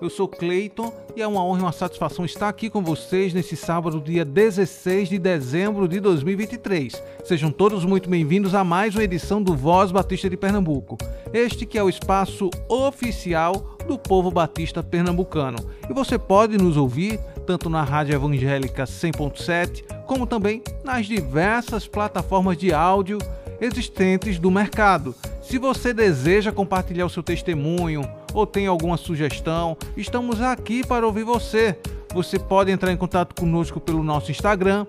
Eu sou Cleiton e é uma honra e uma satisfação estar aqui com vocês nesse sábado, dia 16 de dezembro de 2023. Sejam todos muito bem-vindos a mais uma edição do Voz Batista de Pernambuco. Este que é o espaço oficial do povo batista pernambucano. E você pode nos ouvir tanto na Rádio Evangélica 100.7, como também nas diversas plataformas de áudio existentes do mercado. Se você deseja compartilhar o seu testemunho, ou tem alguma sugestão, estamos aqui para ouvir você. Você pode entrar em contato conosco pelo nosso Instagram,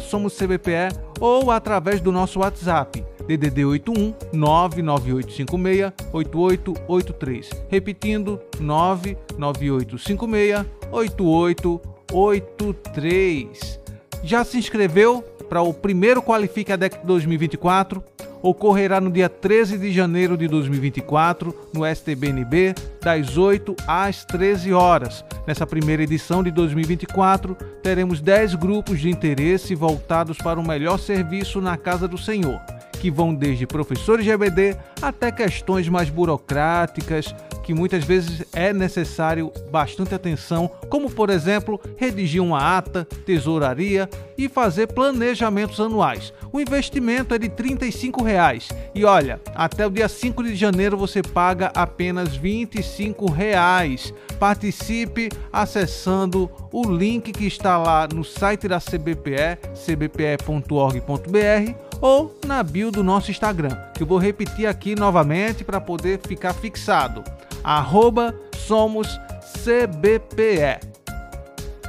SomosCBPE, ou através do nosso WhatsApp, DDD 81 99856 8883. Repetindo, 99856 8883. Já se inscreveu para o primeiro Qualifica DEC 2024? ocorrerá no dia 13 de janeiro de 2024 no STBNB, das 8 às 13 horas. Nessa primeira edição de 2024, teremos 10 grupos de interesse voltados para o melhor serviço na casa do Senhor, que vão desde professores EBD até questões mais burocráticas, que muitas vezes é necessário bastante atenção, como por exemplo, redigir uma ata, tesouraria e fazer planejamentos anuais. O investimento é de 35 reais. e olha, até o dia 5 de janeiro você paga apenas 25 reais. Participe acessando o link que está lá no site da CBPE, cbpe.org.br ou na bio do nosso Instagram, que eu vou repetir aqui novamente para poder ficar fixado arroba somos CBPE.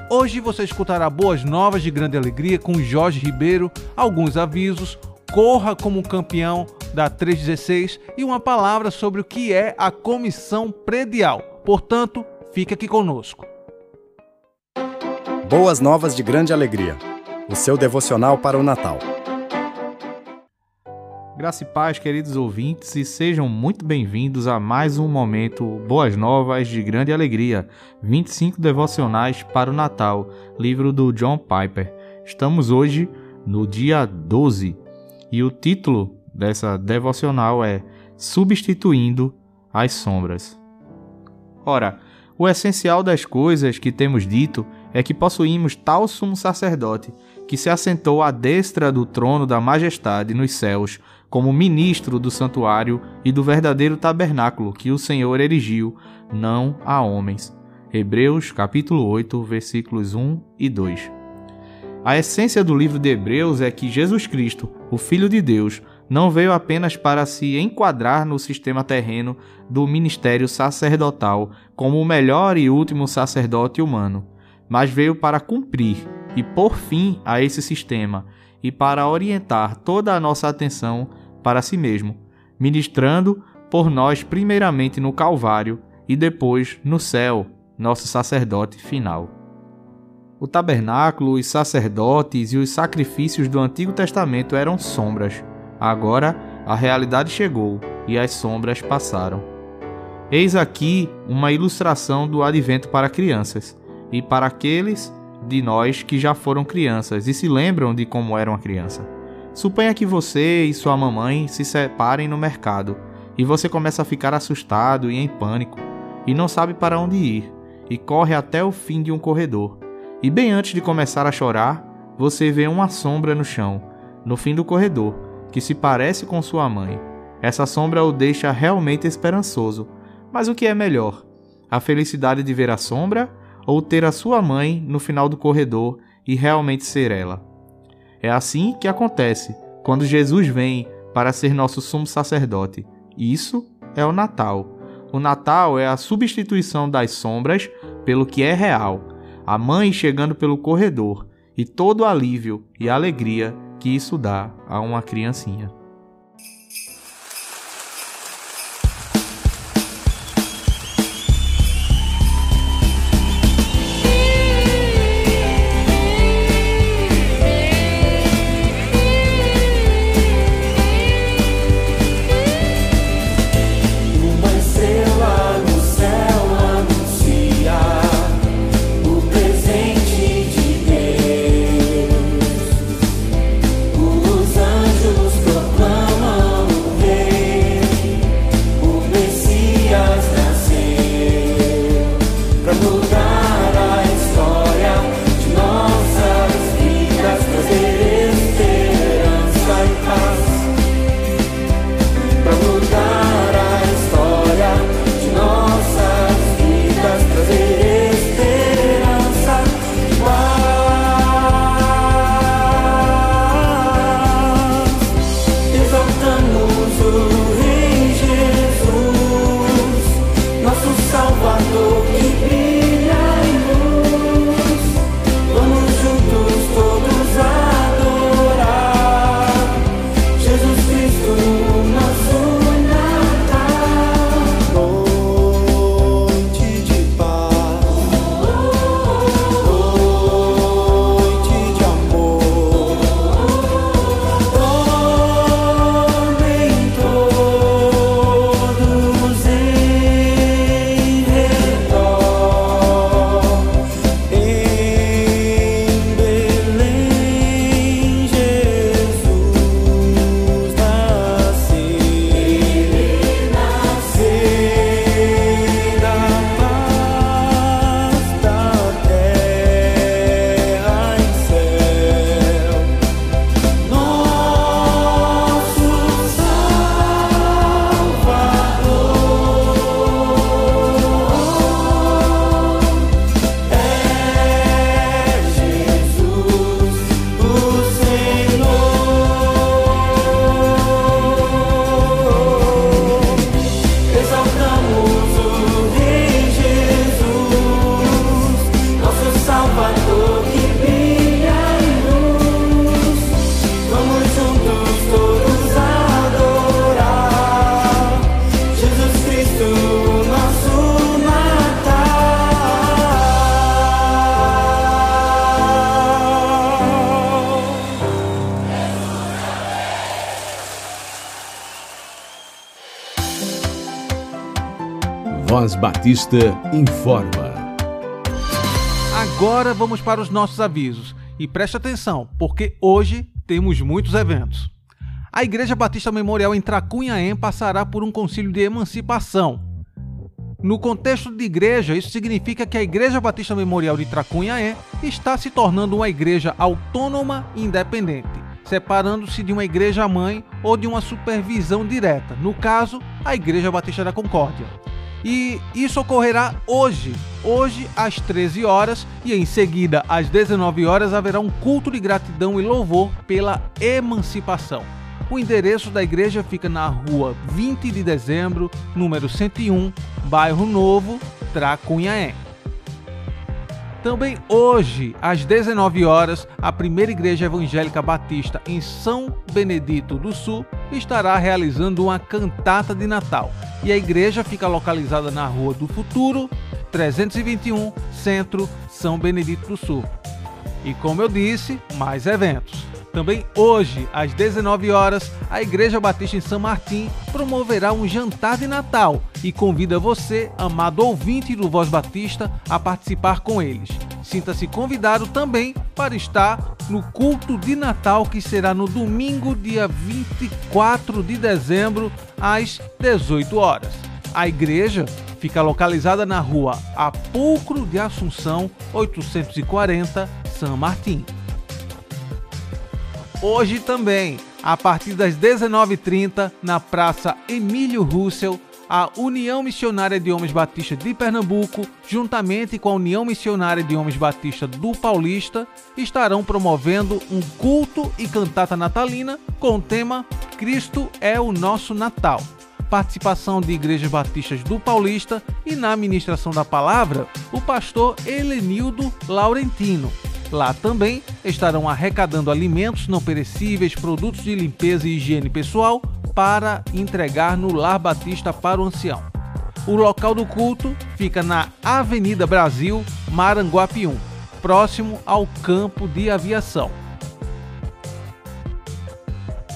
Hoje você escutará boas novas de grande alegria com Jorge Ribeiro, alguns avisos, corra como campeão da 316 e uma palavra sobre o que é a comissão predial. Portanto, fique aqui conosco. Boas novas de grande alegria. O seu devocional para o Natal. Graça e paz, queridos ouvintes, e sejam muito bem-vindos a mais um momento Boas Novas de Grande Alegria, 25 devocionais para o Natal, livro do John Piper. Estamos hoje no dia 12 e o título dessa devocional é Substituindo as Sombras. Ora, o essencial das coisas que temos dito é que possuímos tal sumo sacerdote que se assentou à destra do trono da majestade nos céus como ministro do santuário e do verdadeiro tabernáculo que o Senhor erigiu, não a homens. Hebreus capítulo 8, versículos 1 e 2. A essência do livro de Hebreus é que Jesus Cristo, o Filho de Deus, não veio apenas para se enquadrar no sistema terreno do ministério sacerdotal como o melhor e último sacerdote humano, mas veio para cumprir e pôr fim a esse sistema e para orientar toda a nossa atenção para si mesmo, ministrando por nós primeiramente no Calvário e depois no céu, nosso sacerdote final. O tabernáculo, os sacerdotes e os sacrifícios do Antigo Testamento eram sombras. Agora a realidade chegou e as sombras passaram. Eis aqui uma ilustração do advento para crianças e para aqueles de nós que já foram crianças e se lembram de como era uma criança. Suponha que você e sua mamãe se separem no mercado e você começa a ficar assustado e em pânico e não sabe para onde ir e corre até o fim de um corredor. E bem antes de começar a chorar, você vê uma sombra no chão, no fim do corredor, que se parece com sua mãe. Essa sombra o deixa realmente esperançoso. Mas o que é melhor? A felicidade de ver a sombra ou ter a sua mãe no final do corredor e realmente ser ela. É assim que acontece quando Jesus vem para ser nosso sumo sacerdote. Isso é o Natal. O Natal é a substituição das sombras pelo que é real. A mãe chegando pelo corredor e todo o alívio e alegria que isso dá a uma criancinha. Voz Batista informa. Agora vamos para os nossos avisos. E preste atenção, porque hoje temos muitos eventos. A Igreja Batista Memorial em Tracunhaém passará por um concílio de emancipação. No contexto de igreja, isso significa que a Igreja Batista Memorial de Tracunhaém está se tornando uma igreja autônoma e independente, separando-se de uma igreja mãe ou de uma supervisão direta, no caso, a Igreja Batista da Concórdia. E isso ocorrerá hoje, hoje às 13 horas e em seguida às 19 horas haverá um culto de gratidão e louvor pela emancipação. O endereço da igreja fica na rua 20 de dezembro, número 101, bairro Novo, Tracunhaé. Também hoje, às 19 horas, a primeira igreja evangélica batista em São Benedito do Sul estará realizando uma cantata de Natal. E a igreja fica localizada na Rua do Futuro, 321, Centro, São Benedito do Sul. E como eu disse, mais eventos. Também hoje, às 19 horas, a Igreja Batista em São Martim promoverá um jantar de Natal e convida você, amado ouvinte do Voz Batista, a participar com eles. Sinta-se convidado também para estar no culto de Natal que será no domingo, dia 24 de dezembro, às 18 horas. A igreja fica localizada na rua Apulcro de Assunção, 840, São Martim. Hoje também, a partir das 19h30, na Praça Emílio Russell, a União Missionária de Homens Batista de Pernambuco, juntamente com a União Missionária de Homens Batista do Paulista, estarão promovendo um culto e cantata natalina com o tema Cristo é o nosso Natal. Participação de igrejas batistas do Paulista e na administração da palavra, o pastor Helenildo Laurentino. Lá também estarão arrecadando alimentos não perecíveis, produtos de limpeza e higiene pessoal para entregar no Lar Batista para o ancião. O local do culto fica na Avenida Brasil, Maranguapium, próximo ao campo de aviação.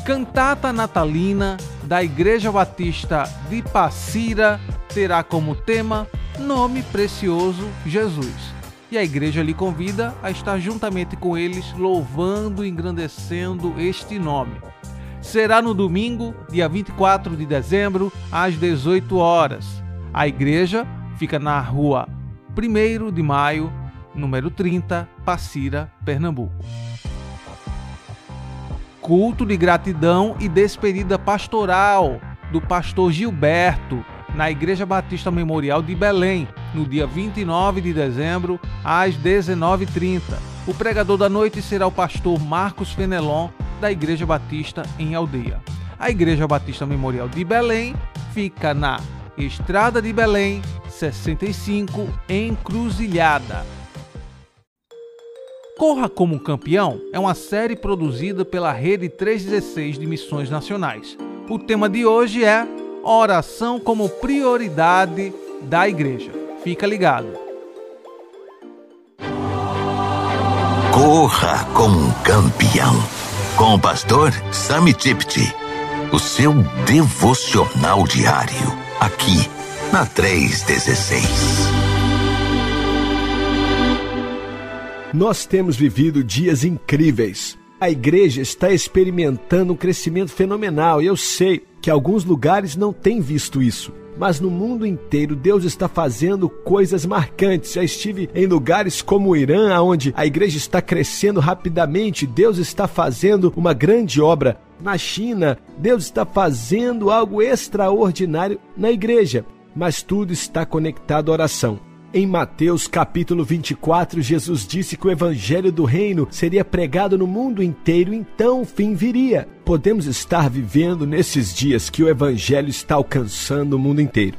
Cantata natalina da Igreja Batista de Passira terá como tema Nome Precioso Jesus e a igreja lhe convida a estar juntamente com eles louvando e engrandecendo este nome. Será no domingo, dia 24 de dezembro, às 18 horas. A igreja fica na rua 1 de maio, número 30, Passira, Pernambuco. Culto de gratidão e despedida pastoral do pastor Gilberto, na Igreja Batista Memorial de Belém, no dia 29 de dezembro, às 19h30. O pregador da noite será o pastor Marcos Fenelon, da Igreja Batista em Aldeia. A Igreja Batista Memorial de Belém fica na Estrada de Belém, 65, Encruzilhada. Corra como um Campeão é uma série produzida pela Rede 316 de Missões Nacionais. O tema de hoje é Oração como prioridade da igreja. Fica ligado. Corra como um campeão. Com o pastor Sami Tipti. O seu devocional diário. Aqui na 316. Nós temos vivido dias incríveis. A igreja está experimentando um crescimento fenomenal e eu sei que alguns lugares não têm visto isso mas no mundo inteiro Deus está fazendo coisas marcantes. Já estive em lugares como o Irã, onde a igreja está crescendo rapidamente. Deus está fazendo uma grande obra. Na China, Deus está fazendo algo extraordinário na igreja. Mas tudo está conectado à oração. Em Mateus capítulo 24, Jesus disse que o evangelho do reino seria pregado no mundo inteiro, então o fim viria. Podemos estar vivendo nesses dias que o evangelho está alcançando o mundo inteiro.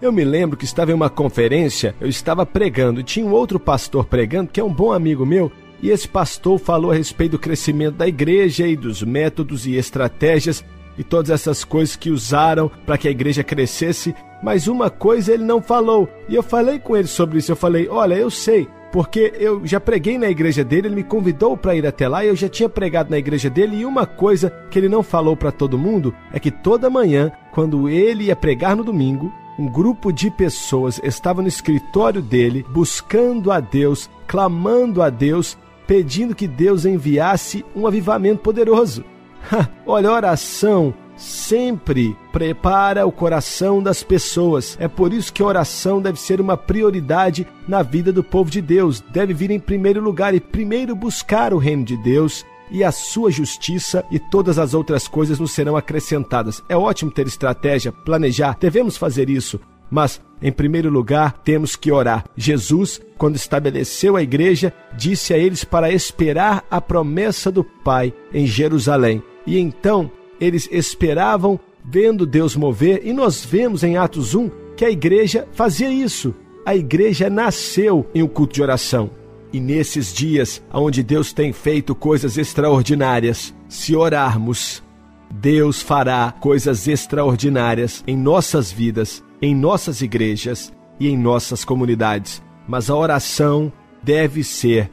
Eu me lembro que estava em uma conferência, eu estava pregando e tinha um outro pastor pregando, que é um bom amigo meu, e esse pastor falou a respeito do crescimento da igreja e dos métodos e estratégias e todas essas coisas que usaram para que a igreja crescesse, mas uma coisa ele não falou. E eu falei com ele sobre isso. Eu falei: Olha, eu sei, porque eu já preguei na igreja dele, ele me convidou para ir até lá e eu já tinha pregado na igreja dele. E uma coisa que ele não falou para todo mundo é que toda manhã, quando ele ia pregar no domingo, um grupo de pessoas estava no escritório dele, buscando a Deus, clamando a Deus, pedindo que Deus enviasse um avivamento poderoso. Olha, oração sempre prepara o coração das pessoas. É por isso que oração deve ser uma prioridade na vida do povo de Deus. Deve vir em primeiro lugar e primeiro buscar o reino de Deus e a sua justiça e todas as outras coisas nos serão acrescentadas. É ótimo ter estratégia, planejar, devemos fazer isso, mas em primeiro lugar temos que orar. Jesus, quando estabeleceu a igreja, disse a eles para esperar a promessa do Pai em Jerusalém. E então eles esperavam vendo Deus mover, e nós vemos em Atos 1 que a igreja fazia isso. A igreja nasceu em um culto de oração. E nesses dias onde Deus tem feito coisas extraordinárias, se orarmos, Deus fará coisas extraordinárias em nossas vidas, em nossas igrejas e em nossas comunidades. Mas a oração deve ser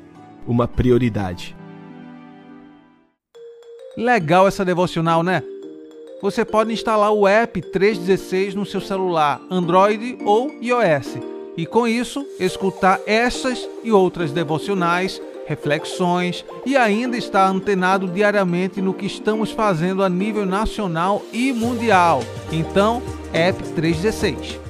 uma prioridade. Legal essa devocional, né? Você pode instalar o app 316 no seu celular, Android ou iOS, e com isso escutar essas e outras devocionais, reflexões e ainda estar antenado diariamente no que estamos fazendo a nível nacional e mundial. Então, app 316.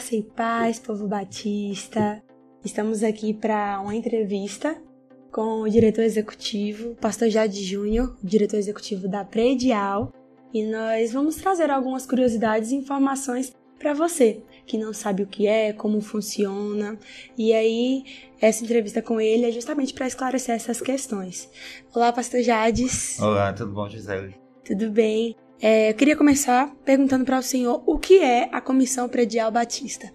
Graça e paz, povo batista. Estamos aqui para uma entrevista com o diretor executivo, pastor Jade Júnior, diretor executivo da Predial, e nós vamos trazer algumas curiosidades e informações para você que não sabe o que é, como funciona. E aí, essa entrevista com ele é justamente para esclarecer essas questões. Olá, pastor Jades. Olá, tudo bom, Gisele? Tudo bem. É, eu queria começar perguntando para o senhor o que é a Comissão Predial Batista.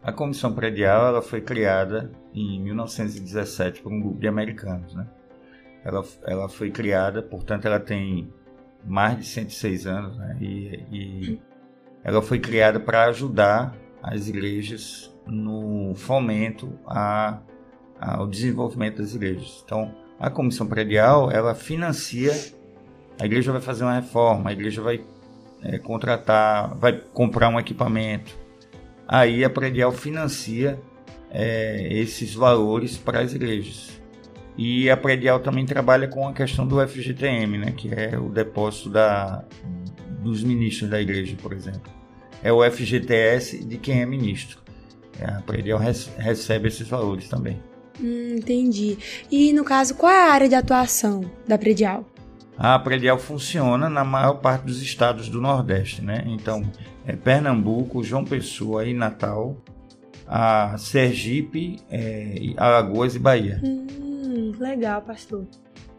A Comissão Predial ela foi criada em 1917 por um grupo de americanos. Né? Ela, ela foi criada, portanto, ela tem mais de 106 anos né? e, e ela foi criada para ajudar as igrejas no fomento a, ao desenvolvimento das igrejas. Então, a comissão predial ela financia a igreja vai fazer uma reforma, a igreja vai é, contratar, vai comprar um equipamento. Aí a predial financia é, esses valores para as igrejas. E a predial também trabalha com a questão do FGTM, né, que é o depósito da, dos ministros da igreja, por exemplo. É o FGTS de quem é ministro. A predial recebe esses valores também. Hum, entendi. E no caso, qual é a área de atuação da predial? A predial funciona na maior parte dos estados do Nordeste, né? Então, é Pernambuco, João Pessoa e Natal, a Sergipe, é, Alagoas e Bahia. Hum, legal, pastor.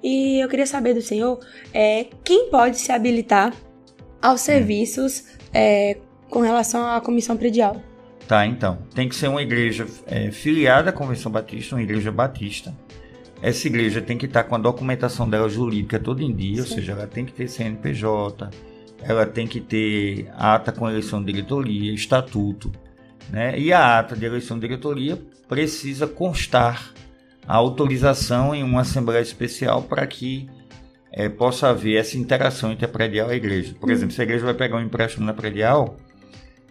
E eu queria saber do senhor é, quem pode se habilitar aos serviços é, com relação à comissão predial. Tá, então. Tem que ser uma igreja é, filiada à Convenção Batista, uma igreja batista essa igreja tem que estar com a documentação dela jurídica toda em dia, Sim. ou seja, ela tem que ter CNPJ, ela tem que ter ata com eleição de diretoria, estatuto, né? E a ata de eleição de diretoria precisa constar a autorização em uma assembleia especial para que é, possa haver essa interação entre a predial e a igreja. Por hum. exemplo, se a igreja vai pegar um empréstimo na predial,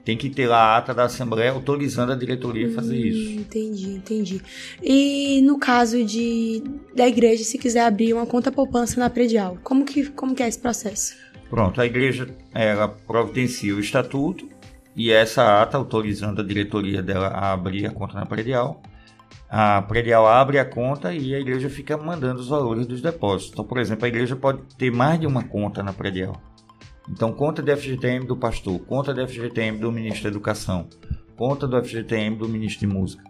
tem que ter lá a ata da Assembleia autorizando a diretoria a fazer hum, isso. Entendi, entendi. E no caso de da igreja, se quiser abrir uma conta poupança na predial, como que, como que é esse processo? Pronto, a igreja ela providencia o estatuto e essa ata autorizando a diretoria dela a abrir a conta na predial. A predial abre a conta e a igreja fica mandando os valores dos depósitos. Então, por exemplo, a igreja pode ter mais de uma conta na predial. Então, conta de FGTM do pastor, conta de FGTM do ministro da Educação, conta do FGTM do ministro de Música.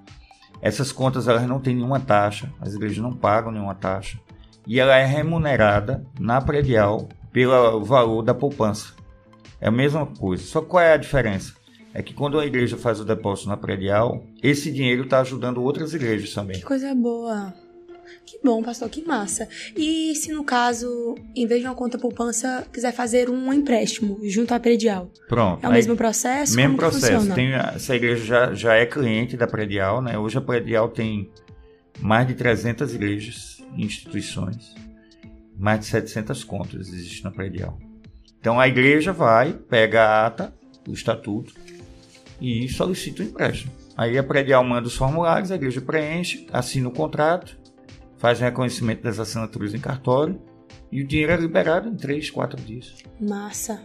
Essas contas elas não têm nenhuma taxa, as igrejas não pagam nenhuma taxa. E ela é remunerada na predial pelo valor da poupança. É a mesma coisa. Só qual é a diferença? É que quando a igreja faz o depósito na predial, esse dinheiro está ajudando outras igrejas também. Que coisa boa. Que bom, pastor, que massa. E se no caso, em vez de uma conta poupança, quiser fazer um empréstimo junto à predial? Pronto. É o mesmo processo? Mesmo processo. Tem, essa igreja já, já é cliente da predial, né? Hoje a predial tem mais de 300 igrejas e instituições. Mais de 700 contas existem na predial. Então a igreja vai, pega a ata, o estatuto e solicita o empréstimo. Aí a predial manda os formulários, a igreja preenche, assina o contrato faz reconhecimento das assinaturas em cartório e o dinheiro é liberado em 3, 4 dias. Massa.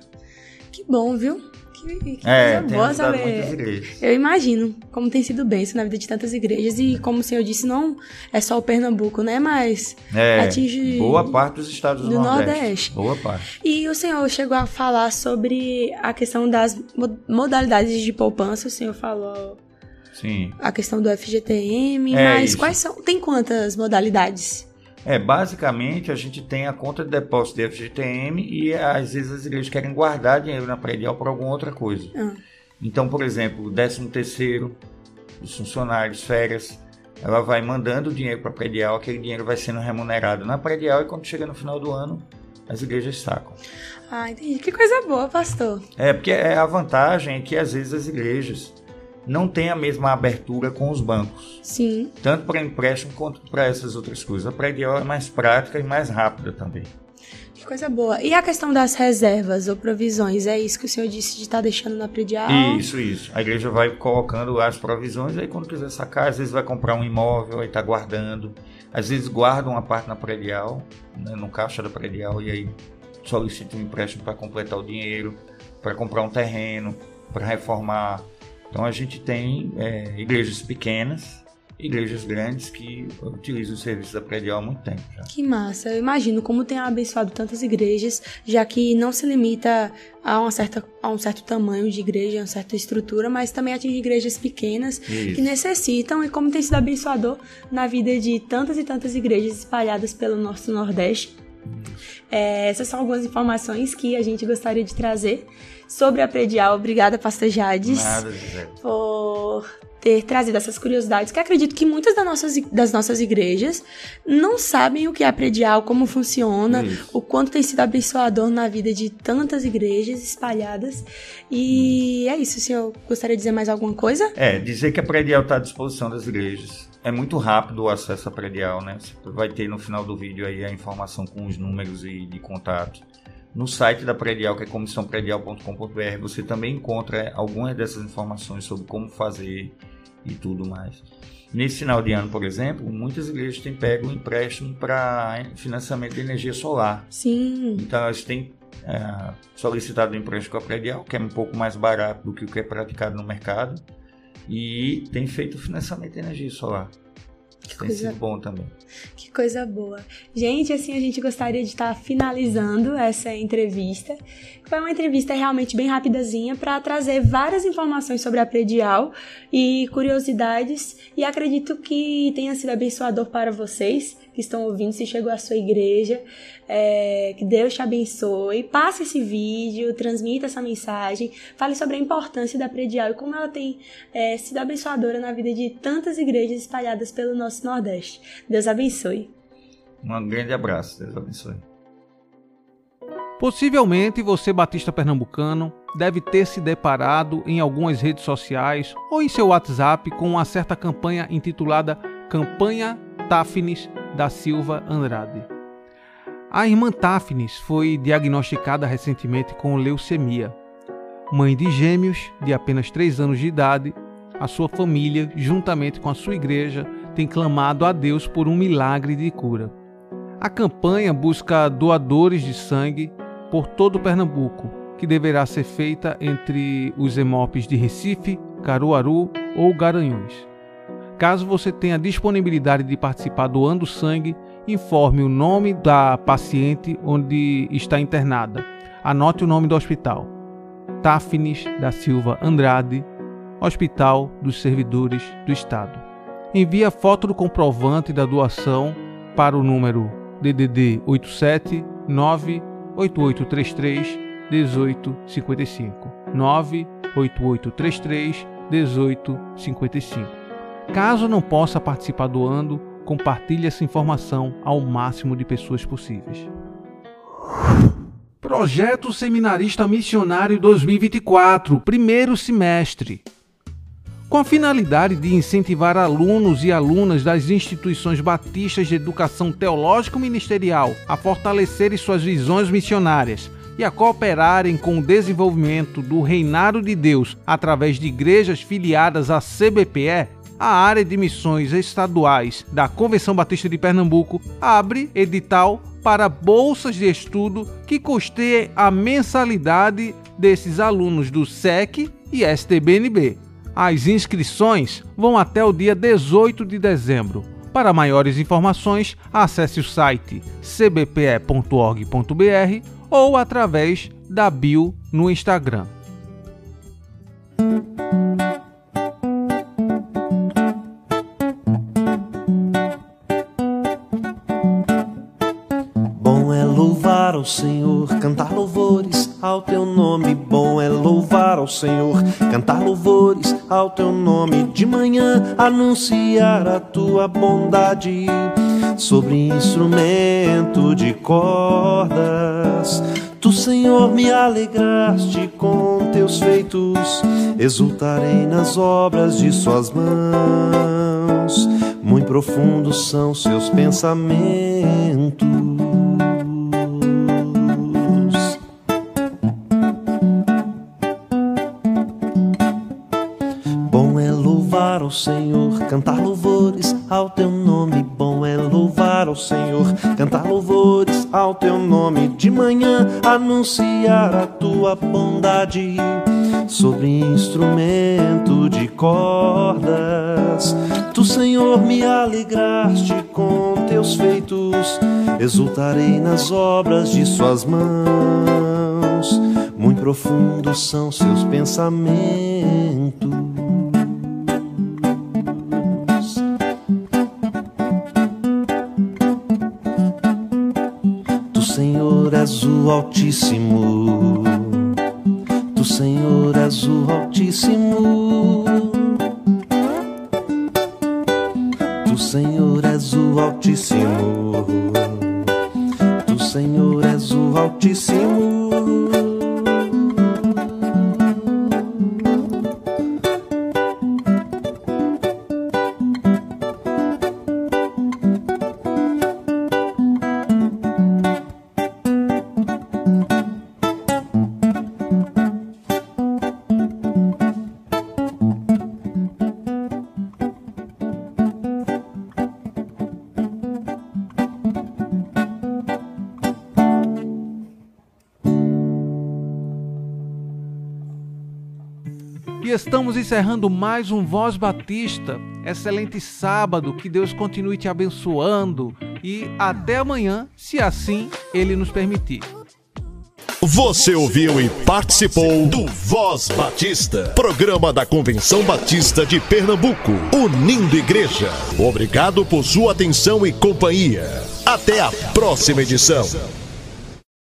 Que bom, viu? Que, que é, coisa boa saber. Eu imagino como tem sido bem isso na vida de tantas igrejas e como o senhor disse, não é só o Pernambuco, né? Mas é, atinge boa parte dos estados do, do Nordeste. Nordeste. Boa parte. E o senhor chegou a falar sobre a questão das modalidades de poupança, o senhor falou Sim. A questão do FGTM, é mas isso. quais são? Tem quantas modalidades? É, basicamente a gente tem a conta de depósito de FGTM e às vezes as igrejas querem guardar dinheiro na predial para alguma outra coisa. Ah. Então, por exemplo, o 13 terceiro, os funcionários, férias, ela vai mandando o dinheiro para a predial, aquele dinheiro vai sendo remunerado na predial e quando chega no final do ano, as igrejas sacam. Ah, entendi. Que coisa boa, pastor. É, porque é a vantagem é que às vezes as igrejas não tem a mesma abertura com os bancos. Sim. Tanto para empréstimo quanto para essas outras coisas. A predial é mais prática e mais rápida também. Que coisa boa. E a questão das reservas ou provisões, é isso que o senhor disse de estar tá deixando na predial? Isso, isso. A igreja vai colocando as provisões, aí quando quiser sacar, às vezes vai comprar um imóvel, aí está guardando. Às vezes guarda uma parte na predial, né, no caixa da predial, e aí solicita um empréstimo para completar o dinheiro, para comprar um terreno, para reformar Então a gente tem é, igrejas pequenas, igrejas grandes que utilizam o serviço da predial há muito tempo. Já. Que massa! Eu imagino como tem abençoado tantas igrejas, já que não se limita a, uma certa, a um certo tamanho de igreja, a uma certa estrutura, mas também atinge igrejas pequenas Isso. que necessitam e como tem sido abençoador na vida de tantas e tantas igrejas espalhadas pelo nosso Nordeste. É, essas são algumas informações que a gente gostaria de trazer sobre a predial. Obrigada, Pastor Jades, Nada, por ter trazido essas curiosidades, que acredito que muitas das nossas, das nossas igrejas não sabem o que é a predial, como funciona, Isso. o quanto tem sido abençoador na vida de tantas igrejas espalhadas. E é isso. Se eu gostaria de dizer mais alguma coisa? É, dizer que a predial está à disposição das igrejas. É muito rápido o acesso à predial, né? Você vai ter no final do vídeo aí a informação com os números e de contato. No site da Predial, que é comissãopredial.com.br, você também encontra algumas dessas informações sobre como fazer e tudo mais. Nesse final de ano, por exemplo, muitas igrejas têm pego um empréstimo para financiamento de energia solar. Sim. Então elas têm é, solicitado um empréstimo com a Predial, que é um pouco mais barato do que o que é praticado no mercado, e tem feito financiamento de energia solar. Que Tem coisa sido bom também. Que coisa boa. Gente, assim, a gente gostaria de estar finalizando essa entrevista. Foi uma entrevista realmente bem rapidazinha para trazer várias informações sobre a Predial e curiosidades. E acredito que tenha sido abençoador para vocês que estão ouvindo, se chegou à sua igreja. É, que Deus te abençoe. Passe esse vídeo, transmita essa mensagem. Fale sobre a importância da Predial e como ela tem é, sido abençoadora na vida de tantas igrejas espalhadas pelo nosso Nordeste. Deus abençoe. Um grande abraço, Deus abençoe. Possivelmente você, batista pernambucano, deve ter se deparado em algumas redes sociais ou em seu WhatsApp com uma certa campanha intitulada Campanha Tafnis da Silva Andrade. A irmã Tafnis foi diagnosticada recentemente com leucemia. Mãe de gêmeos de apenas 3 anos de idade, a sua família, juntamente com a sua igreja, tem clamado a Deus por um milagre de cura. A campanha busca doadores de sangue por todo Pernambuco, que deverá ser feita entre os EMOPs de Recife, Caruaru ou Garanhuns. Caso você tenha disponibilidade de participar doando sangue, informe o nome da paciente onde está internada. Anote o nome do hospital: Tafnis da Silva Andrade, Hospital dos Servidores do Estado. Envie a foto do comprovante da doação para o número DDD 87 98833 1855 98833 1855. Caso não possa participar doando, compartilhe essa informação ao máximo de pessoas possíveis. Projeto Seminarista Missionário 2024, primeiro semestre. Com a finalidade de incentivar alunos e alunas das instituições batistas de educação teológico-ministerial a fortalecerem suas visões missionárias e a cooperarem com o desenvolvimento do reinado de Deus através de igrejas filiadas à CBPE, a área de missões estaduais da Convenção Batista de Pernambuco abre edital para bolsas de estudo que custeiem a mensalidade desses alunos do SEC e STBNB. As inscrições vão até o dia 18 de dezembro. Para maiores informações, acesse o site cbpe.org.br ou através da bio no Instagram. Ao teu nome. Bom é louvar ao Senhor, cantar louvores ao teu nome. De manhã anunciar a tua bondade sobre instrumento de cordas. Tu, Senhor, me alegraste com teus feitos, exultarei nas obras de suas mãos. Muito profundos são seus pensamentos. Louvar ao Senhor, cantar louvores ao teu nome. Bom é louvar ao Senhor, cantar louvores ao teu nome. De manhã anunciar a tua bondade sobre instrumento de cordas. Tu, Senhor, me alegraste com teus feitos, exultarei nas obras de Suas mãos. Muito profundos são seus pensamentos. Altíssimo. Estamos encerrando mais um Voz Batista. Excelente sábado, que Deus continue te abençoando e até amanhã, se assim Ele nos permitir. Você ouviu e participou do Voz Batista, programa da Convenção Batista de Pernambuco, unindo igreja. Obrigado por sua atenção e companhia. Até a próxima edição.